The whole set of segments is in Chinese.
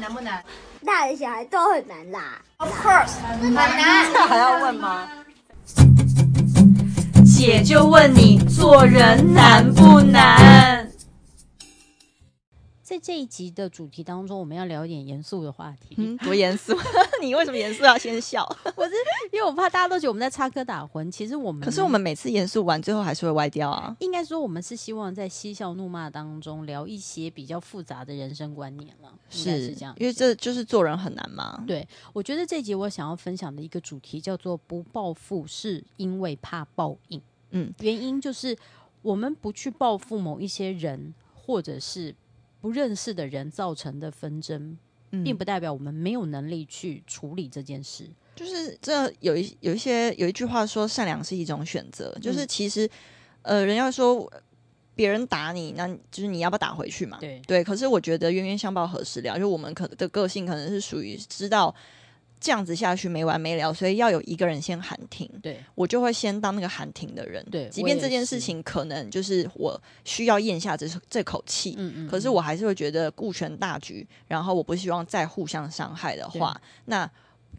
难不难？大人小孩都很难啦。Of course，很难。这还要问吗？姐就问你，做人难不难？在这一集的主题当中，我们要聊一点严肃的话题。嗯，多严肃？你为什么严肃要先笑？我是因为我怕大家都觉得我们在插科打诨。其实我们，可是我们每次严肃完，最后还是会歪掉啊。应该说，我们是希望在嬉笑怒骂当中聊一些比较复杂的人生观念了。是，是这样，因为这就是做人很难嘛。对，我觉得这一集我想要分享的一个主题叫做“不报复是因为怕报应”。嗯，原因就是我们不去报复某一些人，或者是。不认识的人造成的纷争，嗯，并不代表我们没有能力去处理这件事。就是这有一有一些有一句话说，善良是一种选择。就是其实，嗯、呃，人要说别人打你，那就是你要不要打回去嘛？对对。可是我觉得冤冤相报何时了？就我们可的个性可能是属于知道。这样子下去没完没了，所以要有一个人先喊停。对，我就会先当那个喊停的人。对，即便这件事情可能就是我需要咽下这这口气，嗯嗯，可是我还是会觉得顾全大局，然后我不希望再互相伤害的话，那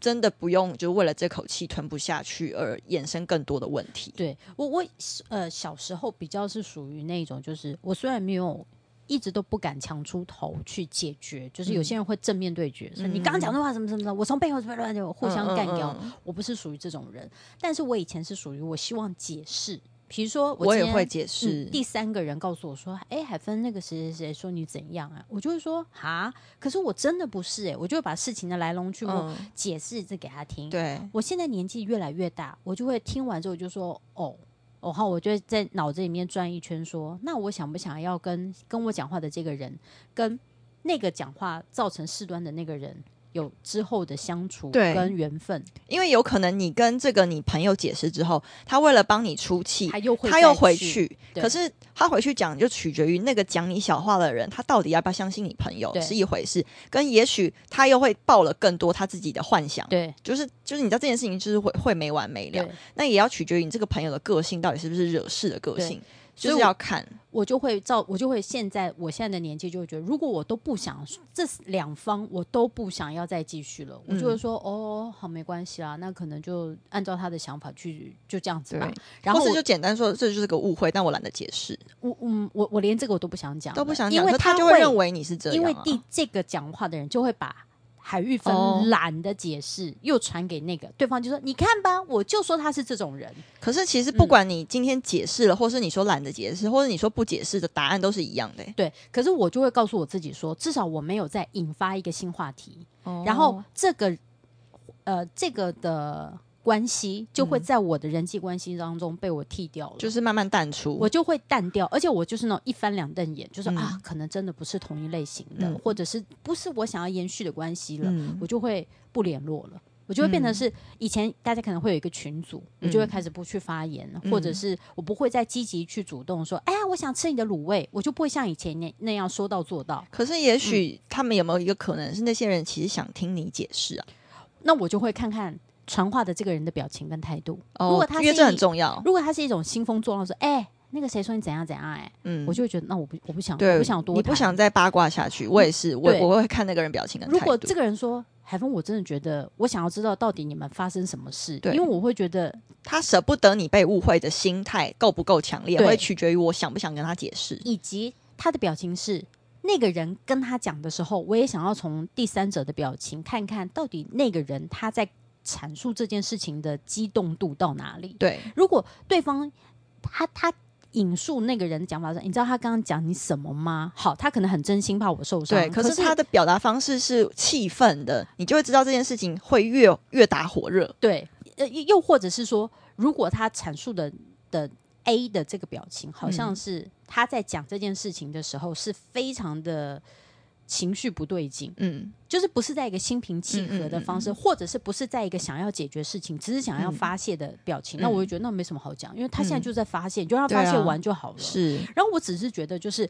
真的不用就为了这口气吞不下去而衍生更多的问题。对我，我呃小时候比较是属于那种，就是我虽然没有。一直都不敢强出头去解决，就是有些人会正面对决，说、嗯、你刚刚讲的话什么什么的，我从背后怎么乱就互相干掉、嗯嗯嗯。我不是属于这种人，但是我以前是属于我希望解释，比如说我，我也会解释、嗯。第三个人告诉我说：“哎、欸，海芬，那个谁谁谁说你怎样啊？”我就会说：“哈，可是我真的不是哎、欸。”我就会把事情的来龙去脉解释这给他听。对，我现在年纪越来越大，我就会听完之后就说：“哦。”然后我就在脑子里面转一圈，说：“那我想不想要跟跟我讲话的这个人，跟那个讲话造成事端的那个人？”有之后的相处跟缘分，因为有可能你跟这个你朋友解释之后，他为了帮你出气，他又会他又回去，可是他回去讲就取决于那个讲你小话的人，他到底要不要相信你朋友是一回事，跟也许他又会抱了更多他自己的幻想，对，就是就是你知道这件事情就是会会没完没了，那也要取决于你这个朋友的个性到底是不是惹事的个性。就是要看，我就会照，我就会现在我现在的年纪就会觉得，如果我都不想这两方我都不想要再继续了，嗯、我就会说哦，好，没关系啦，那可能就按照他的想法去，就这样子吧。然后或者就简单说，这就是个误会，但我懒得解释。我嗯，我我连这个我都不想讲，都不想讲，因为他就会认为你是这样、啊，因为第这个讲话的人就会把。海玉芬懒得解释，oh. 又传给那个对方，就说：“你看吧，我就说他是这种人。”可是其实不管你今天解释了，嗯、或是你说懒得解释，或者你说不解释的答案都是一样的。对，可是我就会告诉我自己说，至少我没有再引发一个新话题。Oh. 然后这个，呃，这个的。关系就会在我的人际关系当中被我剃掉了，就是慢慢淡出，我就会淡掉，而且我就是那种一翻两瞪眼，就是、嗯、啊，可能真的不是同一类型的，嗯、或者是不是我想要延续的关系了、嗯，我就会不联络了，我就会变成是以前大家可能会有一个群组，嗯、我就会开始不去发言、嗯，或者是我不会再积极去主动说，哎呀，我想吃你的卤味，我就不会像以前那那样说到做到。可是也许他们有没有一个可能是那些人其实想听你解释啊？那我就会看看。传话的这个人的表情跟态度，哦，如果他是因为这很重要。如果他是一种兴风作浪，说：“哎、欸，那个谁说你怎样怎样、欸？”哎，嗯，我就会觉得，那我不，我不想，我不想多，你不想再八卦下去。我也是，我我会看那个人表情跟态度。如果这个人说：“海峰，我真的觉得，我想要知道到底你们发生什么事。”对，因为我会觉得他舍不得你被误会的心态够不够强烈，会取决于我想不想跟他解释，以及他的表情是那个人跟他讲的时候，我也想要从第三者的表情看看到底那个人他在。阐述这件事情的激动度到哪里？对，如果对方他他引述那个人的讲法说，你知道他刚刚讲你什么吗？好，他可能很真心，怕我受伤。对，可是他的表达方式是气愤的，你就会知道这件事情会越越打火热。对，呃，又或者是说，如果他阐述的的 A 的这个表情，好像是他在讲这件事情的时候是非常的。情绪不对劲，嗯，就是不是在一个心平气和的方式，嗯。嗯嗯，或者是不是在一个想要解决事情，只是想要发泄的表情，嗯，那我就觉得那没什么好讲，因为他现在就在发泄，嗯，就让他发泄完就好了。是，然后我只是觉得，就是，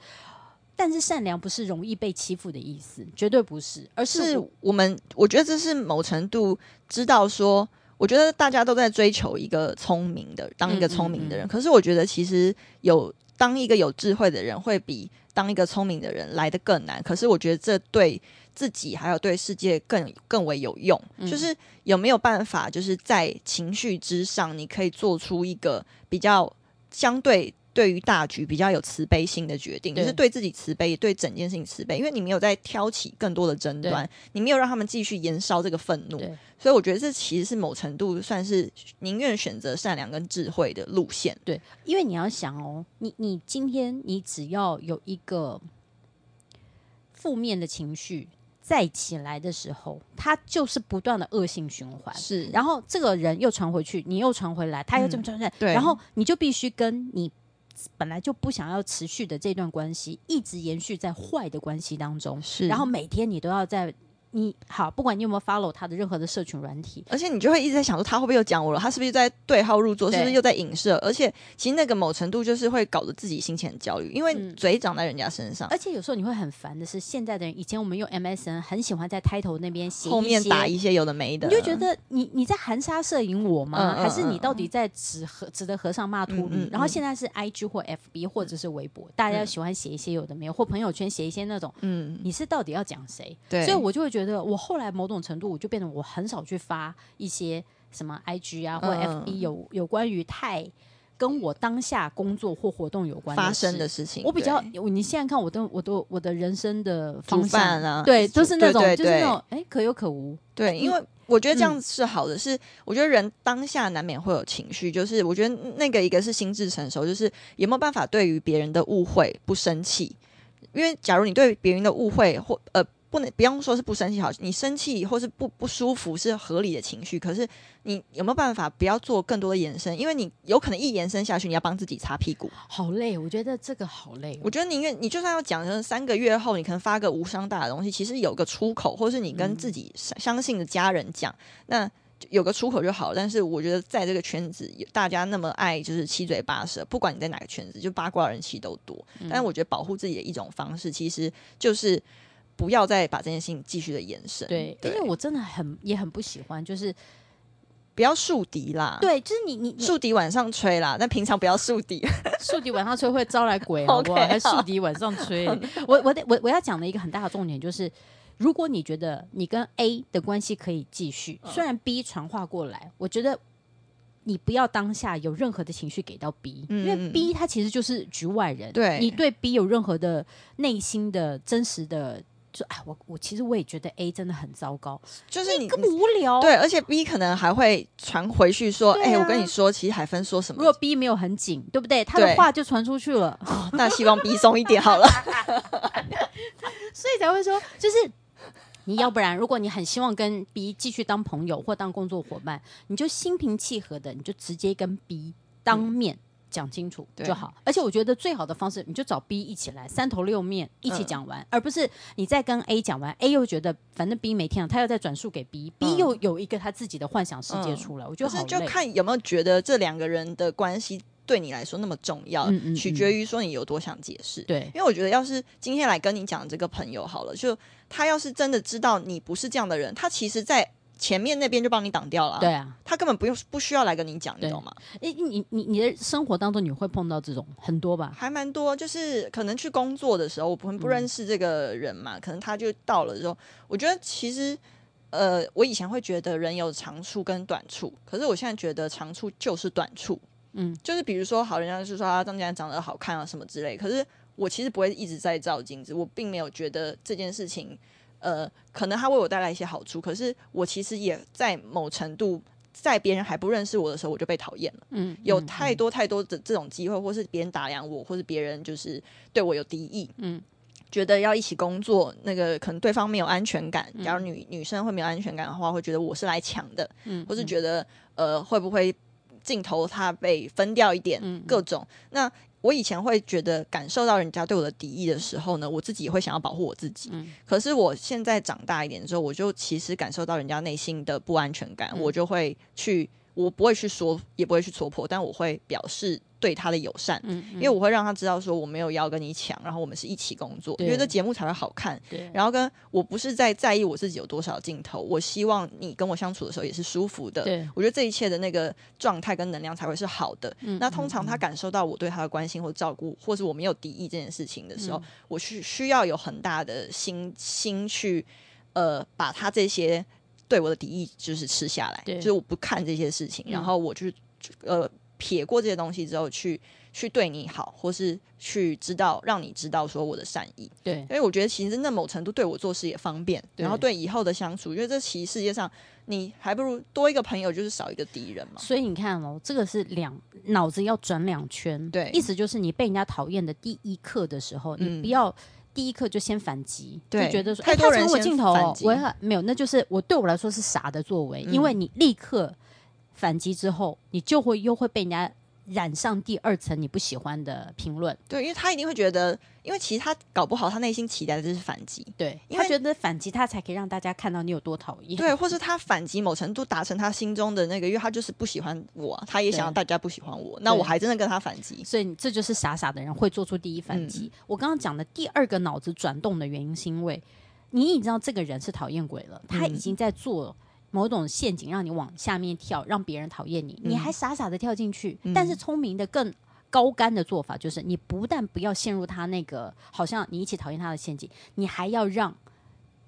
但是善良不是容易被欺负的意思，绝对不是，而是我，是我们，我觉得这是某程度知道说，我觉得大家都在追求一个聪明的，当一个聪明的人，嗯嗯嗯，可是我觉得其实有当一个有智慧的人会比。当一个聪明的人来的更难，可是我觉得这对自己还有对世界更更为有用。嗯、就是有没有办法，就是在情绪之上，你可以做出一个比较相对。对于大局比较有慈悲心的决定，就是对自己慈悲，对整件事情慈悲，因为你没有在挑起更多的争端，你没有让他们继续延烧这个愤怒，所以我觉得这其实是某程度算是宁愿选择善良跟智慧的路线。对，因为你要想哦，你你今天你只要有一个负面的情绪再起来的时候，它就是不断的恶性循环。是，然后这个人又传回去，你又传回来，他又这么传对，然后你就必须跟你。本来就不想要持续的这段关系，一直延续在坏的关系当中，是，然后每天你都要在。你好，不管你有没有 follow 他的任何的社群软体，而且你就会一直在想说，他会不会又讲我了？他是不是在对号入座？是不是又在影射？而且其实那个某程度就是会搞得自己心情很焦虑，因为嘴长在人家身上。而且有时候你会很烦的是，现在的人，以前我们用 MSN 很喜欢在 title 那边写后面打一些有的没的，你就觉得你你在含沙射影我吗？还是你到底在指和指的和尚骂秃驴？然后现在是 IG 或 FB 或者是微博，大家喜欢写一些有的没有，或朋友圈写一些那种，嗯，你是到底要讲谁？对，所以我就会觉得我后来。某种程度，我就变得我很少去发一些什么 IG 啊或 FB 有、嗯、有关于太跟我当下工作或活动有关发生的事情。我比较，你现在看我都我都我的人生的方向啊，对，都是那种就是那种哎可有可无。对，因为我觉得这样是好的，是我觉得人当下难免会有情绪，就是我觉得那个一个是心智成熟，就是有没有办法对于别人的误会不生气。因为假如你对别人的误会或呃。不能不用说是不生气好，你生气或是不不舒服是合理的情绪。可是你有没有办法不要做更多的延伸？因为你有可能一延伸下去，你要帮自己擦屁股，好累。我觉得这个好累。我觉得宁愿你就算要讲成三个月后，你可能发个无伤大的东西，其实有个出口，或是你跟自己相信的家人讲，嗯、那有个出口就好。但是我觉得在这个圈子，大家那么爱就是七嘴八舌，不管你在哪个圈子，就八卦人气都多。嗯、但是我觉得保护自己的一种方式，其实就是。不要再把这件事情继续的延伸。对，因为我真的很也很不喜欢，就是不要树敌啦。对，就是你你树敌晚上吹啦，但平常不要树敌。树敌晚上吹会招来鬼，好不好？还树敌晚上吹。我我得我我要讲的一个很大的重点就是，如果你觉得你跟 A 的关系可以继续，虽然 B 传话过来，我觉得你不要当下有任何的情绪给到 B，因为 B 他其实就是局外人。对，你对 B 有任何的内心的真实的。就哎，我我其实我也觉得 A 真的很糟糕，就是你根本无聊。对，而且 B 可能还会传回去说：“哎、啊欸，我跟你说，其实海芬说什么？”如果 B 没有很紧，对不对？他的话就传出去了。哦，那希望 B 松一点好了。所以才会说，就是你要不然，如果你很希望跟 B 继续当朋友或当工作伙伴，你就心平气和的，你就直接跟 B 当面。嗯讲清楚就好，而且我觉得最好的方式，你就找 B 一起来，三头六面一起讲完，嗯、而不是你再跟 A 讲完，A 又觉得反正 B 没听，他又再转述给 B，B、嗯、又有一个他自己的幻想世界出来。嗯、我觉得。就看有没有觉得这两个人的关系对你来说那么重要，嗯嗯嗯取决于说你有多想解释。对，因为我觉得要是今天来跟你讲这个朋友好了，就他要是真的知道你不是这样的人，他其实，在。前面那边就帮你挡掉了，对啊，他根本不用不需要来跟你讲，你懂吗？诶，你你你的生活当中你会碰到这种很多吧？还蛮多，就是可能去工作的时候，我不不认识这个人嘛，嗯、可能他就到了之后，我觉得其实呃，我以前会觉得人有长处跟短处，可是我现在觉得长处就是短处，嗯，就是比如说好人家就说他张家长得好看啊什么之类，可是我其实不会一直在照镜子，我并没有觉得这件事情。呃，可能他为我带来一些好处，可是我其实也在某程度，在别人还不认识我的时候，我就被讨厌了。嗯，有太多太多的这种机会，或是别人打量我，或是别人就是对我有敌意。嗯，觉得要一起工作，那个可能对方没有安全感。假如女女生会没有安全感的话，会觉得我是来抢的。嗯，或是觉得呃会不会镜头他被分掉一点？嗯，各种那。我以前会觉得感受到人家对我的敌意的时候呢，我自己也会想要保护我自己。嗯、可是我现在长大一点之后，我就其实感受到人家内心的不安全感，嗯、我就会去我不会去说，也不会去戳破，但我会表示对他的友善，嗯嗯、因为我会让他知道说我没有要跟你抢，然后我们是一起工作，因为这节目才会好看。然后跟我不是在在意我自己有多少镜头，我希望你跟我相处的时候也是舒服的。我觉得这一切的那个状态跟能量才会是好的。嗯、那通常他感受到我对他的关心或照顾，或是我没有敌意这件事情的时候，嗯、我需需要有很大的心心去呃把他这些。对我的敌意就是吃下来，对就是我不看这些事情，嗯、然后我就呃撇过这些东西之后去去对你好，或是去知道让你知道说我的善意。对，因为我觉得其实那某程度对我做事也方便，然后对以后的相处，因为这其实世界上你还不如多一个朋友，就是少一个敌人嘛。所以你看哦，这个是两脑子要转两圈，对，意思就是你被人家讨厌的第一刻的时候，嗯、你不要。第一刻就先反击，就觉得说，哎，他抢我镜头，我没有，那就是我对我来说是傻的作为，嗯、因为你立刻反击之后，你就会又会被人家。染上第二层你不喜欢的评论，对，因为他一定会觉得，因为其实他搞不好他内心期待的就是反击，对，因为他觉得反击他才可以让大家看到你有多讨厌，对，或是他反击某程度达成他心中的那个，因为他就是不喜欢我，他也想要大家不喜欢我，那我还真的跟他反击，所以这就是傻傻的人会做出第一反击。嗯、我刚刚讲的第二个脑子转动的原因，是因为你已经知道这个人是讨厌鬼了，他已经在做。某种陷阱让你往下面跳，让别人讨厌你，你还傻傻的跳进去。嗯、但是聪明的、更高干的做法就是，你不但不要陷入他那个好像你一起讨厌他的陷阱，你还要让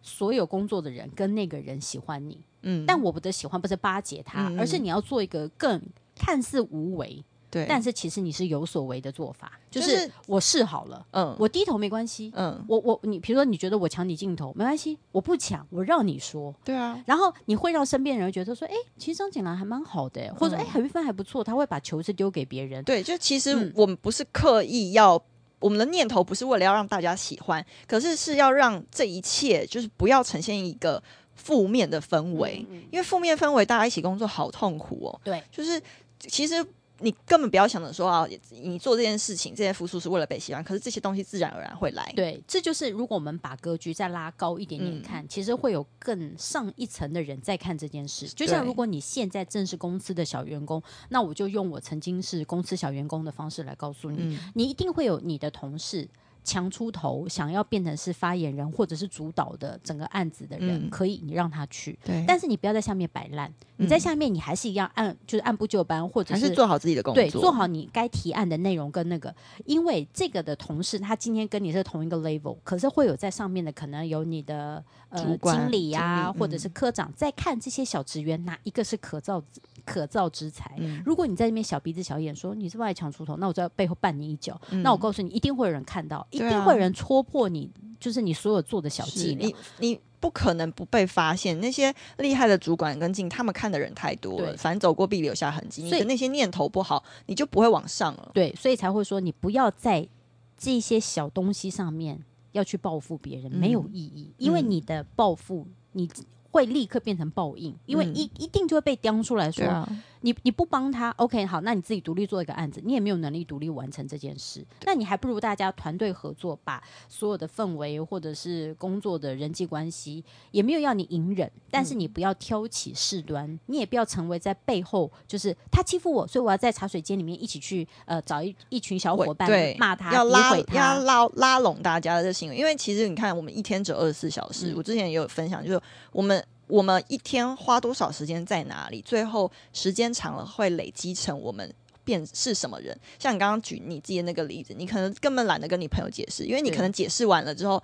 所有工作的人跟那个人喜欢你。嗯，但我不的喜欢不是巴结他，嗯、而是你要做一个更看似无为。对，但是其实你是有所为的做法，就是我试好了，嗯，我低头没关系，嗯，我我你，比如说你觉得我抢你镜头没关系，我不抢，我让你说，对啊，然后你会让身边人觉得说，哎，其实张景兰还蛮好的，或者哎，海玉芬还不错，他会把球是丢给别人，对，就其实我们不是刻意要，我们的念头不是为了要让大家喜欢，可是是要让这一切就是不要呈现一个负面的氛围，因为负面氛围大家一起工作好痛苦哦，对，就是其实。你根本不要想着说啊，你做这件事情，这些付出是为了被喜欢，可是这些东西自然而然会来。对，这就是如果我们把格局再拉高一点点看，嗯、其实会有更上一层的人在看这件事。就像如果你现在正是公司的小员工，那我就用我曾经是公司小员工的方式来告诉你，嗯、你一定会有你的同事。强出头，想要变成是发言人或者是主导的整个案子的人，嗯、可以你让他去，对但是你不要在下面摆烂。嗯、你在下面，你还是一样按，就是按部就班，或者是，做好自己的工作，对，做好你该提案的内容跟那个。因为这个的同事，他今天跟你是同一个 level，可是会有在上面的，可能有你的呃经理啊，理或者是科长，在看这些小职员哪一个是可造。可造之材。嗯、如果你在那边小鼻子小眼说你是不是爱抢出头，那我在背后绊你一脚。嗯、那我告诉你，一定会有人看到，一定会有人戳破你，就是你所有做的小伎俩。你你不可能不被发现。那些厉害的主管跟进，他们看的人太多了，反正走过必留下痕迹。所以你的那些念头不好，你就不会往上了。对，所以才会说你不要在这些小东西上面要去报复别人，嗯、没有意义，因为你的报复你。会立刻变成报应，因为一、嗯、一定就会被叼出来说。你你不帮他，OK，好，那你自己独立做一个案子，你也没有能力独立完成这件事，那你还不如大家团队合作，把所有的氛围或者是工作的人际关系，也没有要你隐忍，但是你不要挑起事端，嗯、你也不要成为在背后就是他欺负我，所以我要在茶水间里面一起去呃找一一群小伙伴骂他，要拉他要拉拉拢大家的这行为，因为其实你看，我们一天只有二十四小时，嗯、我之前也有分享，就是我们。我们一天花多少时间在哪里？最后时间长了会累积成我们变是什么人？像你刚刚举你自己的那个例子，你可能根本懒得跟你朋友解释，因为你可能解释完了之后。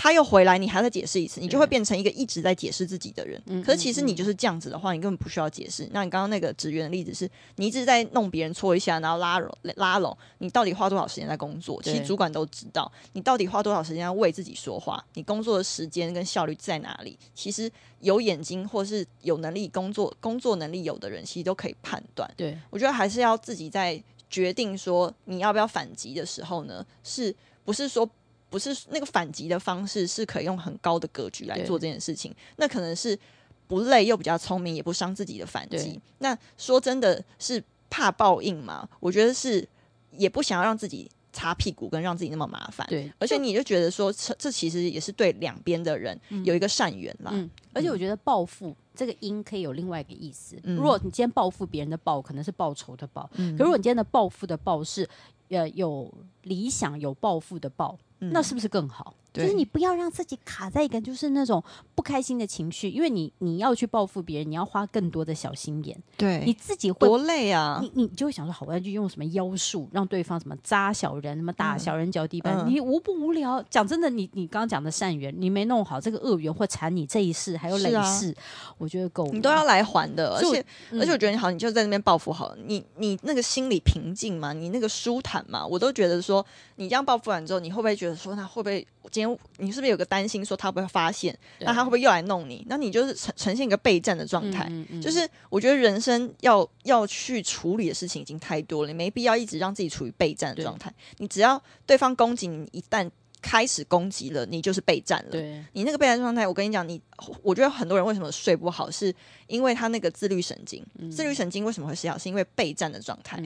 他又回来，你还在解释一次，你就会变成一个一直在解释自己的人。嗯、可是其实你就是这样子的话，你根本不需要解释。那你刚刚那个职员的例子是，你一直在弄别人搓一下，然后拉拢拉拢，你到底花多少时间在工作？其实主管都知道，你到底花多少时间要为自己说话？你工作的时间跟效率在哪里？其实有眼睛或是有能力工作、工作能力有的人，其实都可以判断。对，我觉得还是要自己在决定说你要不要反击的时候呢，是不是说？不是那个反击的方式，是可以用很高的格局来做这件事情。那可能是不累又比较聪明，也不伤自己的反击。那说真的是怕报应吗？我觉得是，也不想要让自己擦屁股，跟让自己那么麻烦。对，而且你就觉得说，这这其实也是对两边的人有一个善缘啦。嗯，而且我觉得报复这个因可以有另外一个意思。嗯、如果你今天报复别人的报，可能是报仇的报。嗯、可如果你今天的报复的报是呃有理想、有抱负的报，嗯、那是不是更好？就是你不要让自己卡在一个就是那种不开心的情绪，因为你你要去报复别人，你要花更多的小心眼，对，你自己会多累啊！你你就会想说，好，我要去用什么妖术让对方什么扎小人，什么打小人脚底板，嗯、你无不无聊？讲真的，你你刚刚讲的善缘，你没弄好，这个恶缘会缠你这一世，还有累世，啊、我觉得够，你都要来还的。而且、嗯、而且，我觉得你好，你就在那边报复好了，你你那个心理平静嘛，你那个舒坦嘛，我都觉得说，你这样报复完之后，你会不会觉得说，那会不会今天你是不是有个？担心说他会不会发现，那他会不会又来弄你？那你就是呈呈现一个备战的状态。嗯嗯嗯、就是我觉得人生要要去处理的事情已经太多了，你没必要一直让自己处于备战的状态。你只要对方攻击你，一旦开始攻击了，你就是备战了。对你那个备战状态，我跟你讲，你我觉得很多人为什么睡不好，是因为他那个自律神经，嗯、自律神经为什么会失效？是因为备战的状态。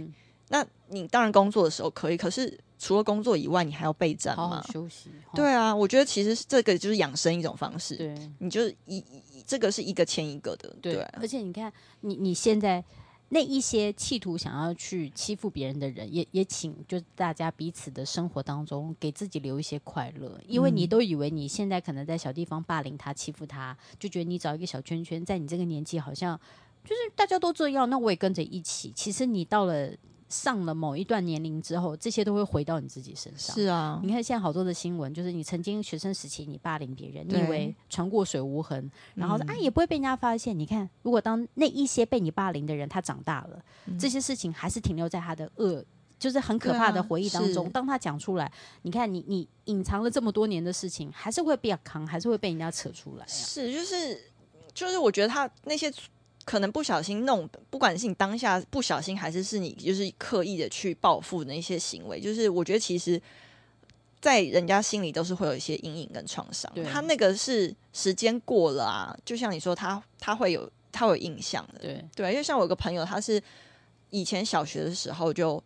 嗯、那你当然工作的时候可以，可是。除了工作以外，你还要备战嘛？好好休息。对啊，我觉得其实这个就是养生一种方式。对，你就是一这个是一个牵一个的。对，对而且你看，你你现在那一些企图想要去欺负别人的人，也也请就是大家彼此的生活当中给自己留一些快乐，因为你都以为你现在可能在小地方霸凌他、欺负他，就觉得你找一个小圈圈，在你这个年纪好像就是大家都这样，那我也跟着一起。其实你到了。上了某一段年龄之后，这些都会回到你自己身上。是啊，你看现在好多的新闻，就是你曾经学生时期你霸凌别人，你以为船过水无痕，然后、嗯、啊也不会被人家发现。你看，如果当那一些被你霸凌的人他长大了，嗯、这些事情还是停留在他的恶，就是很可怕的回忆当中。啊、当他讲出来，你看你你隐藏了这么多年的事情，还是会被扛，还是会被人家扯出来、啊。是，就是就是，我觉得他那些。可能不小心弄，不管是你当下不小心，还是是你就是刻意的去报复的一些行为，就是我觉得其实，在人家心里都是会有一些阴影跟创伤。他那个是时间过了啊，就像你说他，他他会有他会有印象的。对对，因为像我有个朋友，他是以前小学的时候就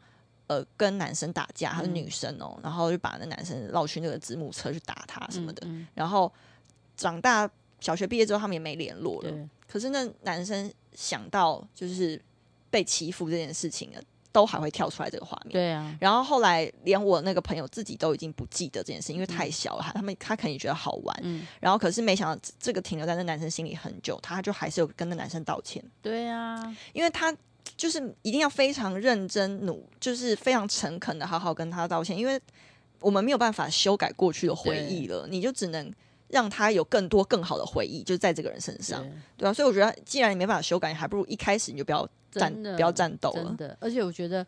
呃跟男生打架，他是女生哦，嗯、然后就把那男生绕去那个子母车去打他什么的，嗯嗯、然后长大小学毕业之后，他们也没联络了。可是那男生想到就是被欺负这件事情了，都还会跳出来这个画面。对啊。然后后来连我那个朋友自己都已经不记得这件事，因为太小了，他们他肯定觉得好玩。嗯。然后可是没想到这个停留在那男生心里很久，他就还是有跟那男生道歉。对啊。因为他就是一定要非常认真努，就是非常诚恳的好好跟他道歉，因为我们没有办法修改过去的回忆了，你就只能。让他有更多更好的回忆，就在这个人身上，对，对啊，所以我觉得，既然你没办法修改，你还不如一开始你就不要战，不要战斗了。真的，而且我觉得，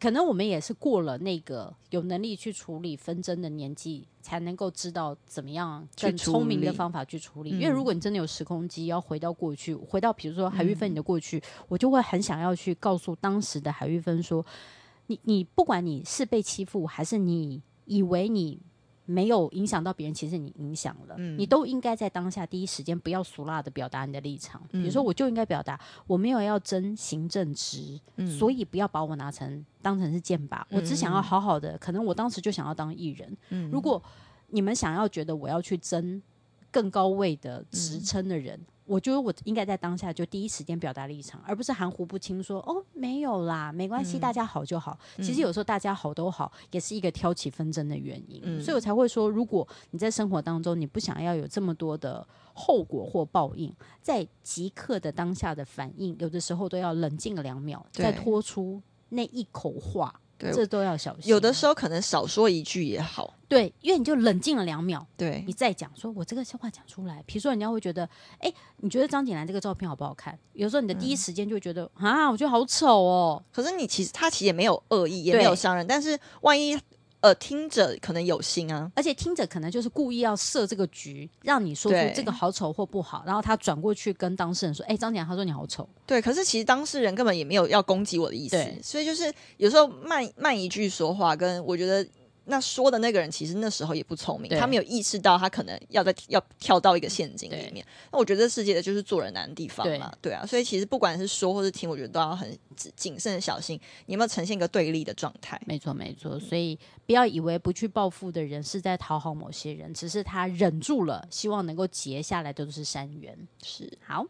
可能我们也是过了那个有能力去处理纷争的年纪，才能够知道怎么样更聪明的方法去处理。因为如果你真的有时空机，要回到过去，回到比如说海玉芬你的过去，嗯、我就会很想要去告诉当时的海玉芬说：你你不管你是被欺负，还是你以为你。没有影响到别人，其实你影响了，嗯、你都应该在当下第一时间不要俗辣的表达你的立场。嗯、比如说，我就应该表达我没有要争行政职，嗯、所以不要把我拿成当成是箭靶。嗯、我只想要好好的，可能我当时就想要当艺人。嗯、如果你们想要觉得我要去争更高位的职称的人。嗯我觉得我应该在当下就第一时间表达立场，而不是含糊不清说哦，没有啦，没关系，嗯、大家好就好。其实有时候大家好都好，也是一个挑起纷争的原因。嗯、所以我才会说，如果你在生活当中你不想要有这么多的后果或报应，在即刻的当下的反应，有的时候都要冷静两秒，再拖出那一口话。对，这都要小心。有的时候可能少说一句也好。对，因为你就冷静了两秒。对，你再讲，说我这个笑话讲出来。比如说，人家会觉得，哎，你觉得张景兰这个照片好不好看？有时候你的第一时间就会觉得，嗯、啊，我觉得好丑哦。可是你其实他其实也没有恶意，也没有伤人。但是万一。呃，听者可能有心啊，而且听者可能就是故意要设这个局，让你说出这个好丑或不好，然后他转过去跟当事人说：“哎，张姐，他说你好丑。”对，可是其实当事人根本也没有要攻击我的意思，所以就是有时候慢慢一句说话，跟我觉得那说的那个人其实那时候也不聪明，他没有意识到他可能要在要跳到一个陷阱里面。那我觉得这世界的就是做人难的地方嘛，对，对啊。所以其实不管是说或是听，我觉得都要很谨慎小心，你有没有呈现一个对立的状态？没错，没错。所以不要以为不去报复的人是在讨好某些人，只是他忍住了，希望能够结下来的都是善缘。是，好。